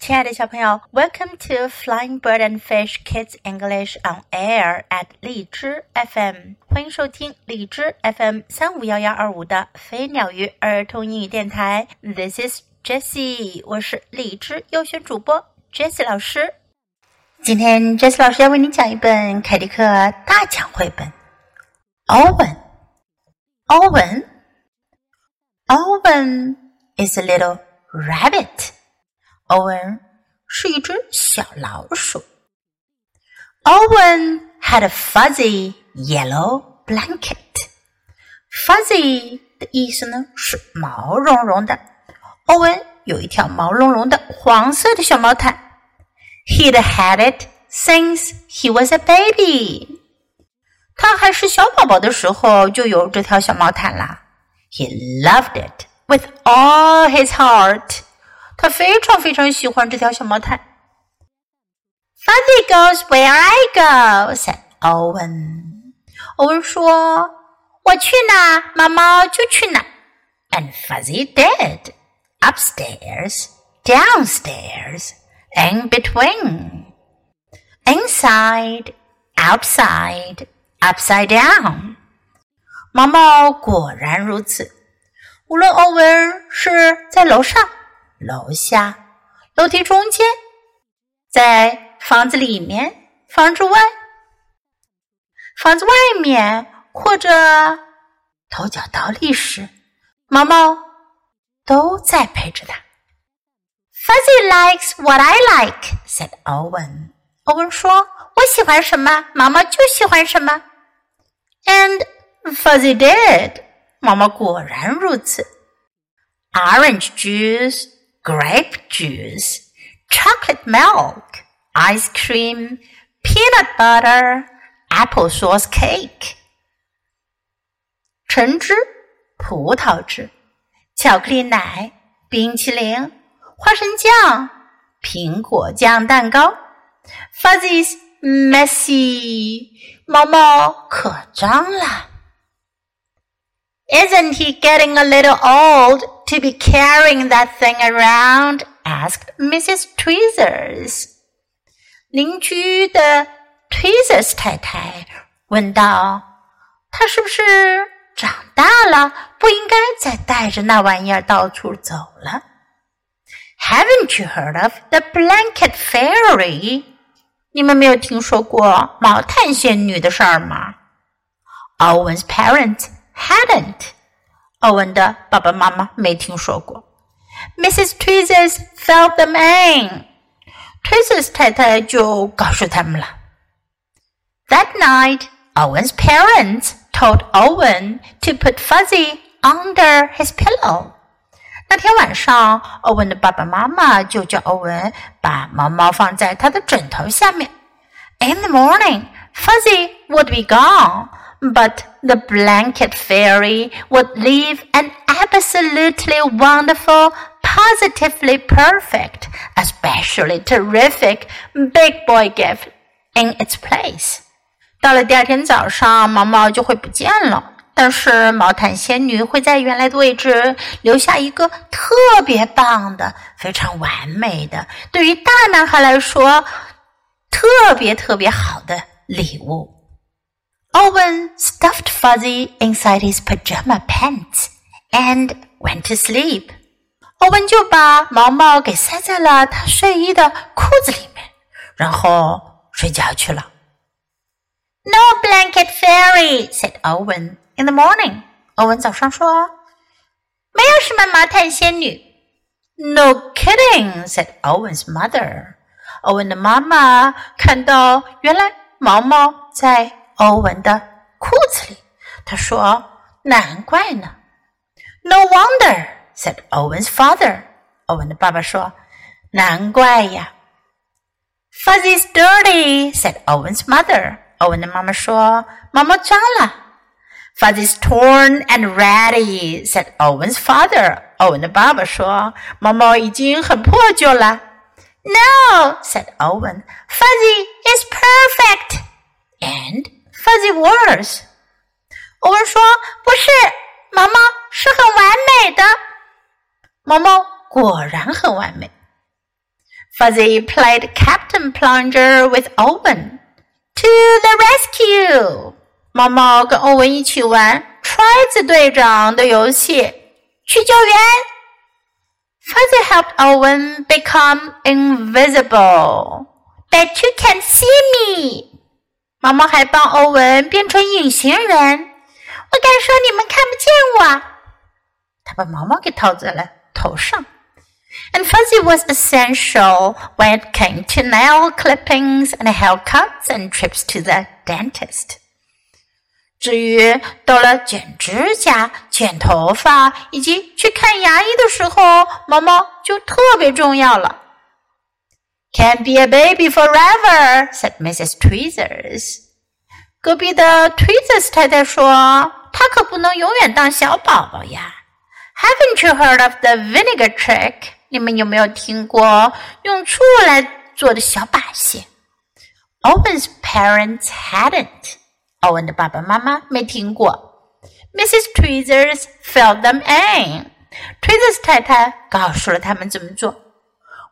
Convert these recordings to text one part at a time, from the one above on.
亲爱的小朋友，Welcome to Flying Bird and Fish Kids English on Air at 荔枝 FM，欢迎收听荔枝 FM 三五幺幺二五的飞鸟鱼儿童英语电台。This is Jessie，我是荔枝优选主播 Jessie 老师。今天 Jessie 老师要为你讲一本凯迪克大奖绘本。Owen, Owen, Owen is a little rabbit. 欧文是一只小老鼠。Owen had a fuzzy yellow blanket. Fuzzy 的意思呢是毛茸茸的。欧文有一条毛茸茸的黄色的小毛毯。He'd had it since he was a baby. 他还是小宝宝的时候就有这条小毛毯啦。He loved it with all his heart. 他非常非常喜欢这条小毛毯。Fuzzy goes where I go," said Owen. 欧文说：“我去哪，毛毛就去哪。” And Fuzzy did. Upstairs, downstairs, in between, inside, outside, upside down. 毛毛果然如此。无论欧文是在楼上。 楼下，楼梯中间，在房子里面，房子外，房子外面，或者头脚倒立时，毛毛都在陪着他。Fuzzy likes what I like," said Owen. 欧文说：“我喜欢什么，毛毛就喜欢什么。” And Fuzzy did. 毛毛果然如此。Orange juice grape juice, chocolate milk, ice cream, peanut butter, applesauce cake. 橙汁、葡萄汁、巧克力奶、冰淇淋、花生酱、苹果酱蛋糕。Fuzzy's messy，毛毛可脏了。Isn't he getting a little old to be carrying that thing around? asked Mrs. Tweezers. 邻居的 Tweezers 太太问道：“他是不是长大了，不应该再带着那玩意儿到处走了？”Haven't you heard of the blanket fairy？你们没有听说过毛毯仙女的事儿吗？Owen's parents hadn't。欧文的爸爸妈妈没听说过。Mrs. Tweezers filled them in. Tweezers 太太就告诉他们了。That night, Owen's parents told Owen to put Fuzzy under his pillow. 那天晚上，欧文的爸爸妈妈就叫欧文把毛毛放在他的枕头下面。In the morning, Fuzzy would be gone but the blanket fairy would leave an absolutely wonderful, positively perfect, especially terrific big boy gift in its place. 到了第二天早上，毛毛就会不见了。但是毛毯仙女会在原来的位置留下一个特别棒的、非常完美的，对于大男孩来说特别特别好的礼物。 Owen stuffed Fuzzy inside his pajama pants and went to sleep. 欧文就把毛毛给塞在了他睡衣的裤子里面，然后睡觉去了。No blanket fairy, said Owen in the morning. 欧文早上说：“没有什么毛毯仙女。” No kidding, said Owen's mother. 欧文的妈妈看到，原来毛毛在 欧文的裤子里。他说：“难怪呢。” No wonder," said Owen's father. 欧文的爸爸说：“难怪呀。” Fuzzy's dirty," said Owen's mother. 欧文的妈妈说：“毛毛脏了。” Fuzzy's torn and ratty," said Owen's father. 欧文的爸爸说：“毛毛已经很破旧了。” No, said Owen. Fuzzy is perfect. And fuzzy words。欧文说：“不是，毛毛是很完美的。毛毛果然很完美。 Fuzzy played Captain Plunger with Owen. To the rescue! 毛毛跟欧文一起玩揣子队长的游戏，去救援。Fuzzy helped Owen become invisible. Bet you can see me. 毛毛还帮欧文变成隐形人。我敢说你们看不见我。他把毛毛给套在了头上。And Fuzzy was essential when it came to nail clippings and haircuts and trips to the dentist. 至于到了剪指甲、剪头发以及去看牙医的时候，毛毛就特别重要了。Can't be a baby forever," said Mrs. Tweezers. 隔壁的 Tweezers 太太说：“她可不能永远当小宝宝呀。” Haven't you heard of the vinegar trick? 你们有没有听过用醋来做的小把戏？Owen's parents hadn't. 欧文的爸爸妈妈没听过。Mrs. Tweezers filled them in. Tweezers 太太告诉了他们怎么做。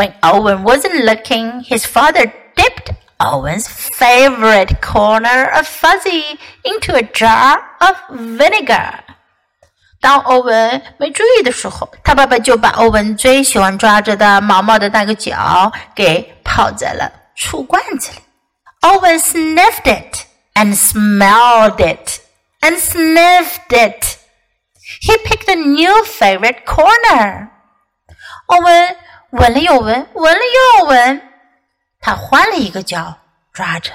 When Owen wasn't looking, his father dipped Owen's favorite corner of fuzzy into a jar of vinegar. 当欧文没注意的时候，他爸爸就把欧文最喜欢抓着的毛毛的那个角给泡在了醋罐子里。Owen sniffed it and smelled it and sniffed it. He picked a new favorite corner. 欧文 闻了又闻，闻了又闻，他换了一个角抓着。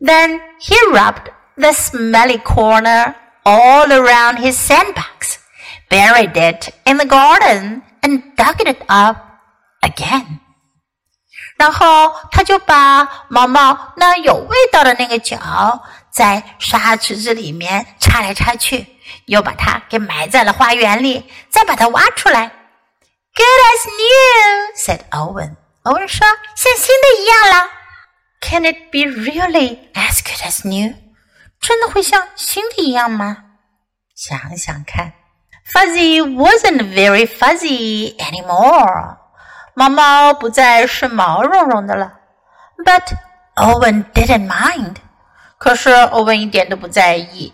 Then he rubbed the smelly corner all around his sandbox, buried it in the garden, and dug it up again. 然后他就把毛毛那有味道的那个角在沙池子里面插来插去，又把它给埋在了花园里，再把它挖出来。 Good as new," said Owen. 欧文说：“像新的一样了。” Can it be really as good as new? 真的会像新的一样吗？想想看，Fuzzy wasn't very fuzzy anymore. 毛毛不再是毛茸茸的了。But Owen didn't mind. 可是欧文一点都不在意。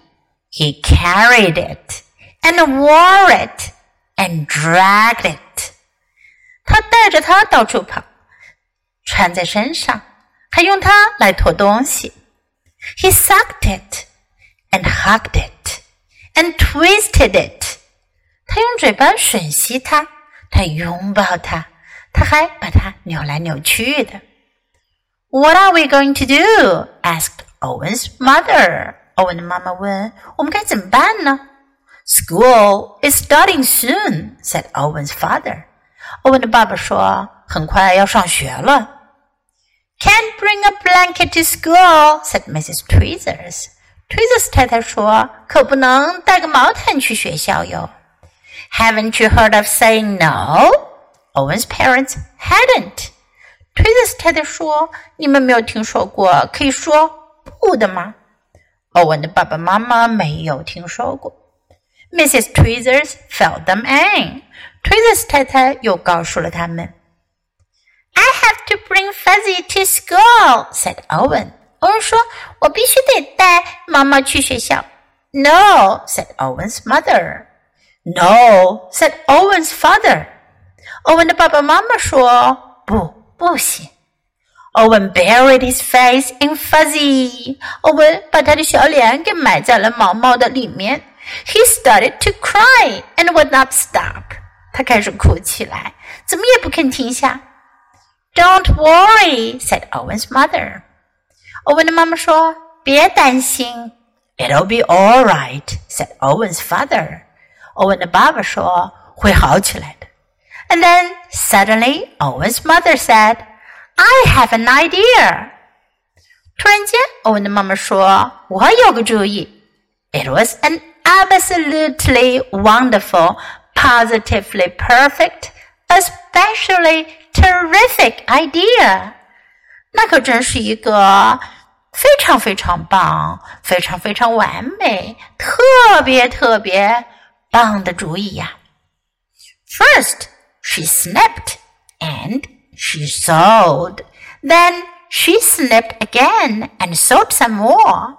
He carried it and wore it and dragged it. 他带着它到处跑，穿在身上，还用它来驮东西。He sucked it and hugged it and twisted it. 他用嘴巴吮吸它，他拥抱它，他还把它扭来扭去的。What are we going to do? asked Owen's mother. 欧文的妈妈问：“我们该怎么办呢？” School is starting soon," said Owen's father. 欧文的爸爸说：“很快要上学了。” Can't bring a blanket to school," said Mrs. Tweezers. Tweezers 太太说：“可不能带个毛毯去学校哟。” Haven't you heard of saying no? Owen's parents hadn't. Tweezers 太太说：“你们没有听说过可以说不的吗？”欧文的爸爸妈妈没有听说过。Mrs. Tweezers filled them in. Tweezers 太太又告诉了他们。I have to bring Fuzzy to school," said Owen. 欧文说：“我必须得带妈妈去学校。” No, said Owen's mother. No, said Owen's father. 欧文的爸爸妈妈说：“不，不行。” Owen buried his face in Fuzzy. 欧文把他的小脸给埋在了毛毛的里面。He started to cry and would not stop. 他开始哭起来，怎么也不肯停下。Don't worry, said Owen's mother. 欧文的妈妈说：“别担心，It'll be all right,” said Owen's father. 欧文的爸爸说：“会好起来的。” And then suddenly Owen's mother said, "I have an idea." 突然间，欧文的妈妈说：“我有个主意。” It was an absolutely wonderful, positively perfect, especially terrific idea. 那可真是一个非常非常棒、非常非常完美、特别特别棒的主意呀！First, she snapped and she sewed. Then she snipped again and sewed some more.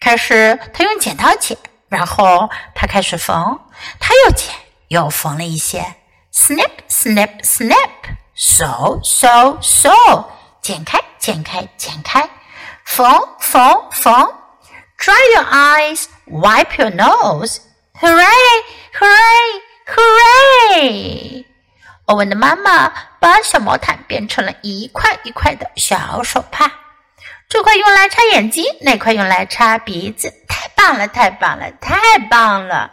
开始，她用剪刀剪， 然后他开始缝，他又剪又缝了一些。Snip, snip, snip. Sew, sew, sew. 剪开，剪开，剪开。缝，缝，缝。Dry your eyes, wipe your nose. Hooray, hooray, hooray! 欧文的妈妈把小毛毯变成了一块一块的小手帕，这块用来擦眼睛，那块用来擦鼻子。太棒了，太棒了，太棒了！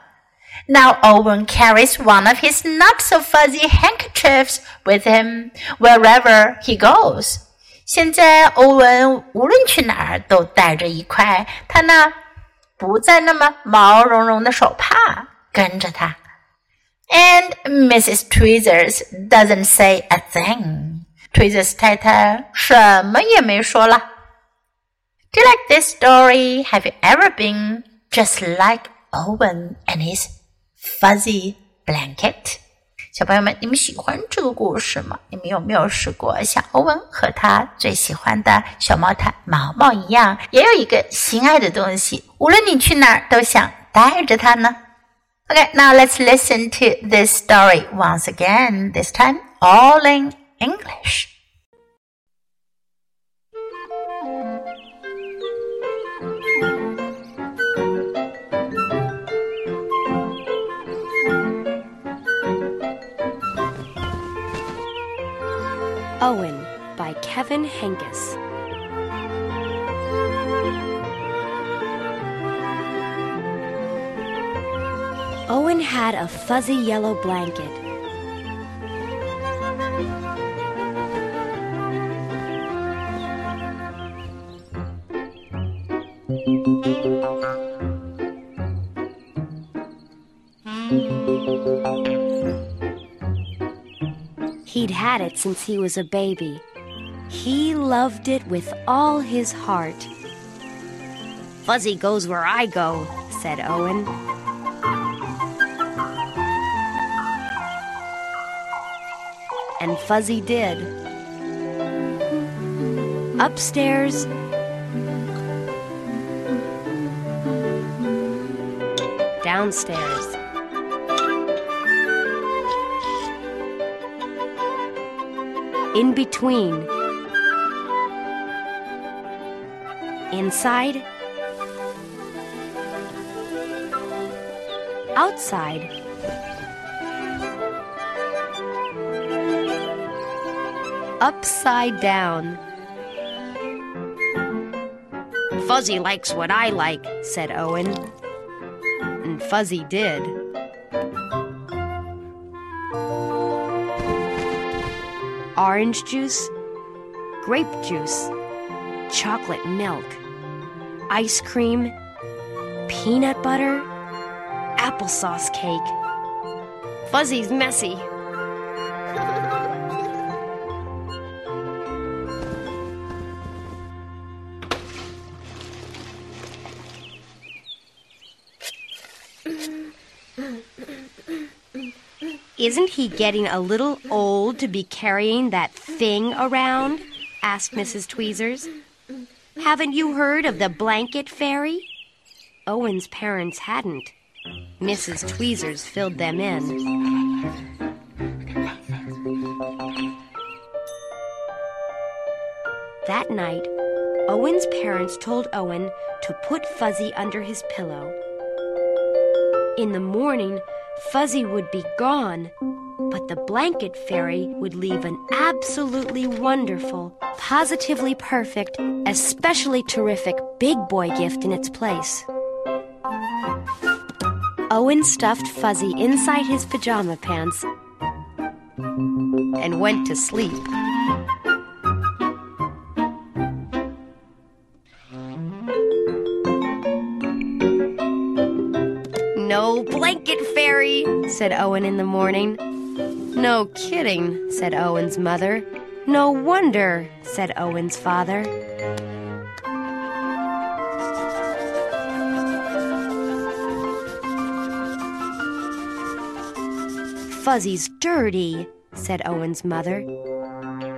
Now Owen carries one of his not so fuzzy handkerchiefs with him wherever he goes. 现在欧文无论去哪儿都带着一块他那不再那么毛茸茸的手帕跟着他。and Mrs. Tweezers doesn't say a thing. Tweezers 太太什么也没说了。 Do you like this story? Have you ever been just like Owen and his fuzzy blanket? 小朋友们，你们喜欢这个故事吗？你们有没有试过像欧文和他最喜欢的小毛毯毛毛一样，也有一个心爱的东西，无论你去哪儿都想带着它呢？Okay, now let's listen to this story once again, this time all in English. Owen by Kevin Henkes. Owen had a fuzzy yellow blanket. Had it since he was a baby. He loved it with all his heart. Fuzzy goes where I go, said Owen. and Fuzzy did. Upstairs, downstairs. In between, inside, outside. upside down. Fuzzy likes what I like, said Owen. And Fuzzy did. Orange juice, grape juice, chocolate milk, ice cream, peanut butter, applesauce cake. Fuzzy's messy, Isn't he getting a little old to be carrying that thing around? asked Mrs. Tweezers. Haven't you heard of the blanket fairy? Owen's parents hadn't. Mrs. Tweezers filled them in. That night, Owen's parents told Owen to put Fuzzy under his pillow. In the morning, Fuzzy would be gone, but the blanket fairy would leave an absolutely wonderful, positively perfect, especially terrific big boy gift in its place. Owen stuffed Fuzzy inside his pajama pants and went to sleep. Said Owen in the morning. No kidding, said Owen's mother. No wonder, said Owen's father. Fuzzy's dirty, said Owen's mother.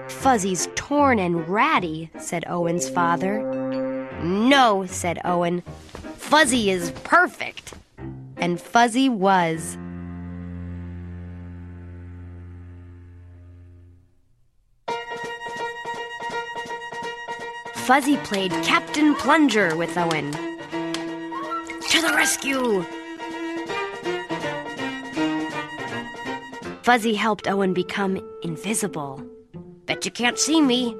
Fuzzy's torn and ratty, said Owen's father. No, said Owen. Fuzzy is perfect. And Fuzzy was. Fuzzy played Captain Plunger with Owen. To the rescue! Fuzzy helped Owen become invisible. Bet you can't see me.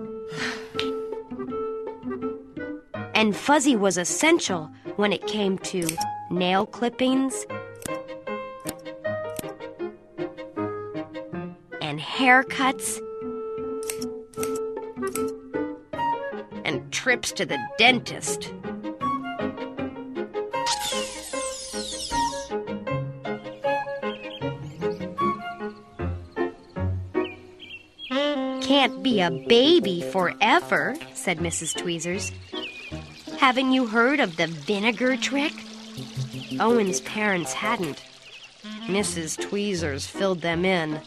And Fuzzy was essential when it came to nail clippings and haircuts trips to the dentist. Can't be a baby forever, said Mrs. Tweezers. Haven't you heard of the vinegar trick? Owen's parents hadn't. Mrs. Tweezers filled them in.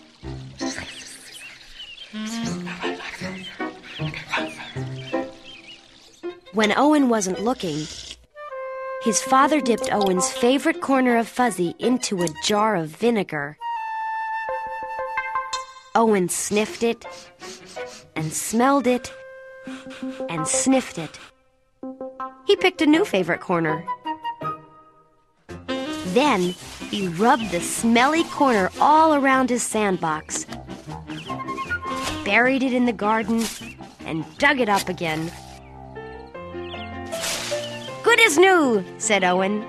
When Owen wasn't looking, his father dipped Owen's favorite corner of fuzzy into a jar of vinegar. Owen sniffed it and smelled it and sniffed it. He picked a new favorite corner. Then he rubbed the smelly corner all around his sandbox, buried it in the garden, and dug it up again. As new, said Owen.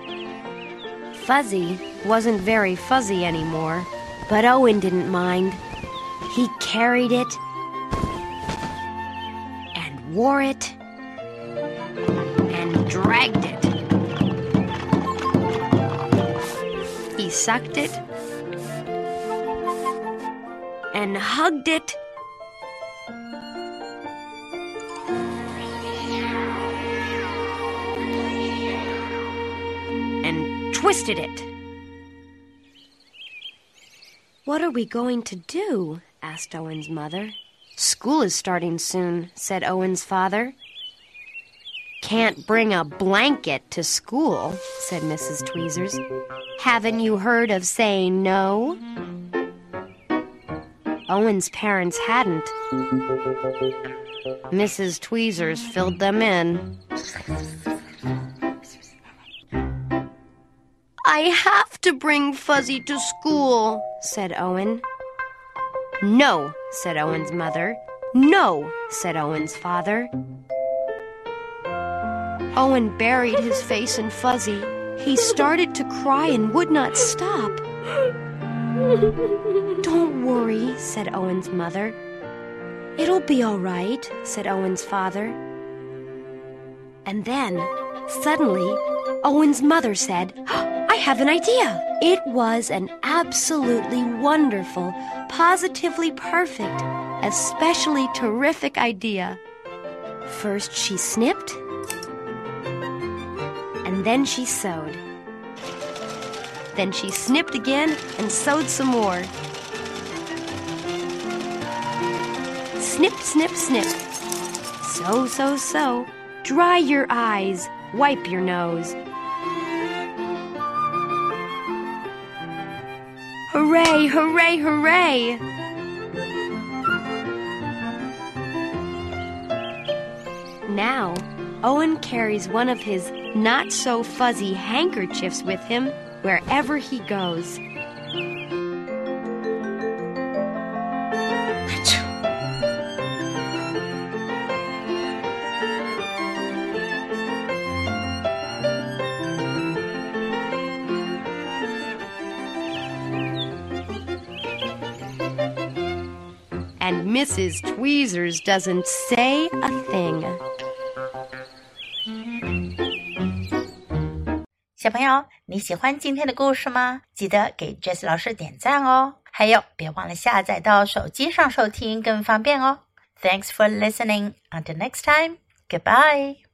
Fuzzy wasn't very fuzzy anymore, but Owen didn't mind. He carried it and wore it and dragged it. He sucked it and hugged it. Twisted it. What are we going to do? asked Owen's mother. School is starting soon, said Owen's father. Can't bring a blanket to school, said Mrs. Tweezers. Haven't you heard of saying no? Owen's parents hadn't. Mrs. Tweezers filled them in. I have to bring Fuzzy to school, said Owen. No, said Owen's mother. No, said Owen's father. Owen buried his face in Fuzzy. He started to cry and would not stop. Don't worry, said Owen's mother. It'll be all right, said Owen's father. And then, suddenly, Owen's mother said, ah, I have an idea. It was an absolutely wonderful, positively perfect, especially terrific idea. First, she snipped, and then she sewed. Then she snipped again and sewed some more. Snip, snip, snip. Sew, sew, sew. Dry your eyes. Wipe your nose. Hooray, hooray, hooray! Now, Owen carries one of his not so fuzzy handkerchiefs with him wherever he goes. Mrs. Tweezers doesn't say a thing. 小朋友，你喜欢今天的故事吗？记得给 Jess 老师点赞哦！还有，别忘了下载到手机上收听，更方便哦。Thanks for listening. Until next time. Goodbye.